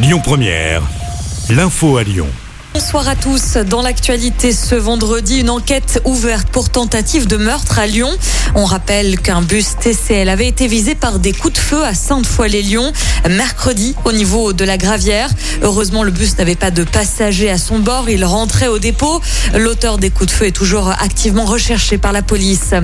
Lyon Première, l'info à Lyon. Bonsoir à tous. Dans l'actualité ce vendredi, une enquête ouverte pour tentative de meurtre à Lyon. On rappelle qu'un bus TCL avait été visé par des coups de feu à Sainte-Foy-les-Lyons mercredi au niveau de la Gravière. Heureusement, le bus n'avait pas de passagers à son bord. Il rentrait au dépôt. L'auteur des coups de feu est toujours activement recherché par la police.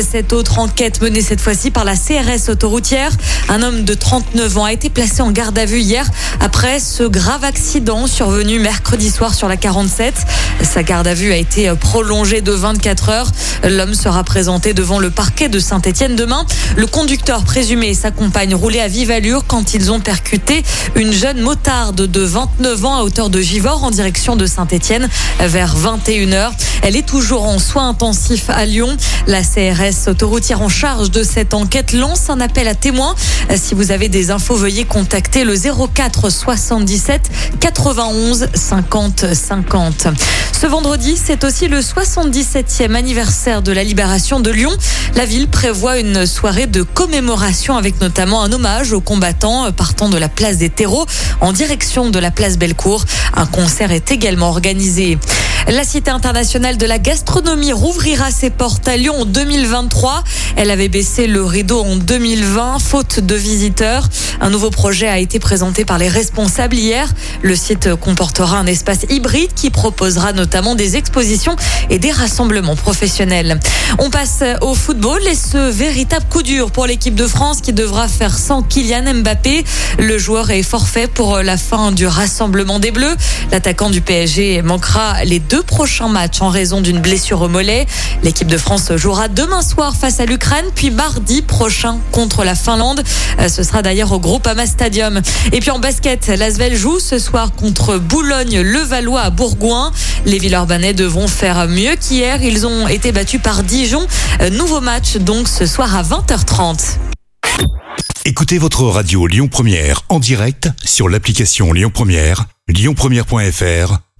Cette autre enquête menée cette fois-ci par la CRS autoroutière. Un homme de 39 ans a été placé en garde à vue hier après ce grave accident survenu mercredi soir sur la 47. Sa garde à vue a été prolongée de 24 heures. L'homme sera présenté devant le de Saint-Etienne demain. Le conducteur présumé et sa compagne roulaient à vive allure quand ils ont percuté une jeune motarde de 29 ans à hauteur de Givors en direction de Saint-Etienne vers 21h. Elle est toujours en soins intensifs à Lyon. La CRS autoroutière en charge de cette enquête lance un appel à témoins. Si vous avez des infos, veuillez contacter le 04 77 91 50 50. Ce vendredi, c'est aussi le 77e anniversaire de la libération de Lyon. La ville prévoit une soirée de commémoration avec notamment un hommage aux combattants partant de la place des terreaux en direction de la place Bellecour. Un concert est également organisé. La Cité internationale de la gastronomie rouvrira ses portes à Lyon en 2023. Elle avait baissé le rideau en 2020, faute de visiteurs. Un nouveau projet a été présenté par les responsables hier. Le site comportera un espace hybride qui proposera notamment des expositions et des rassemblements professionnels. On passe au football et ce véritable coup dur pour l'équipe de France qui devra faire sans Kylian Mbappé. Le joueur est forfait pour la fin du rassemblement des Bleus. L'attaquant du PSG manquera les deux prochains matchs en raison d'une blessure au mollet. L'équipe de France jouera demain soir face à l'Ukraine, puis mardi prochain contre la Finlande. Euh, ce sera d'ailleurs au Groupama Stadium. Et puis en basket, l'Asvel joue ce soir contre Boulogne-le-Valois à Bourgoin. Les Villeurbanais devront faire mieux qu'hier. Ils ont été battus par Dijon. Euh, nouveau match donc ce soir à 20h30. Écoutez votre radio Lyon Première en direct sur l'application Lyon Première, lyonpremière.fr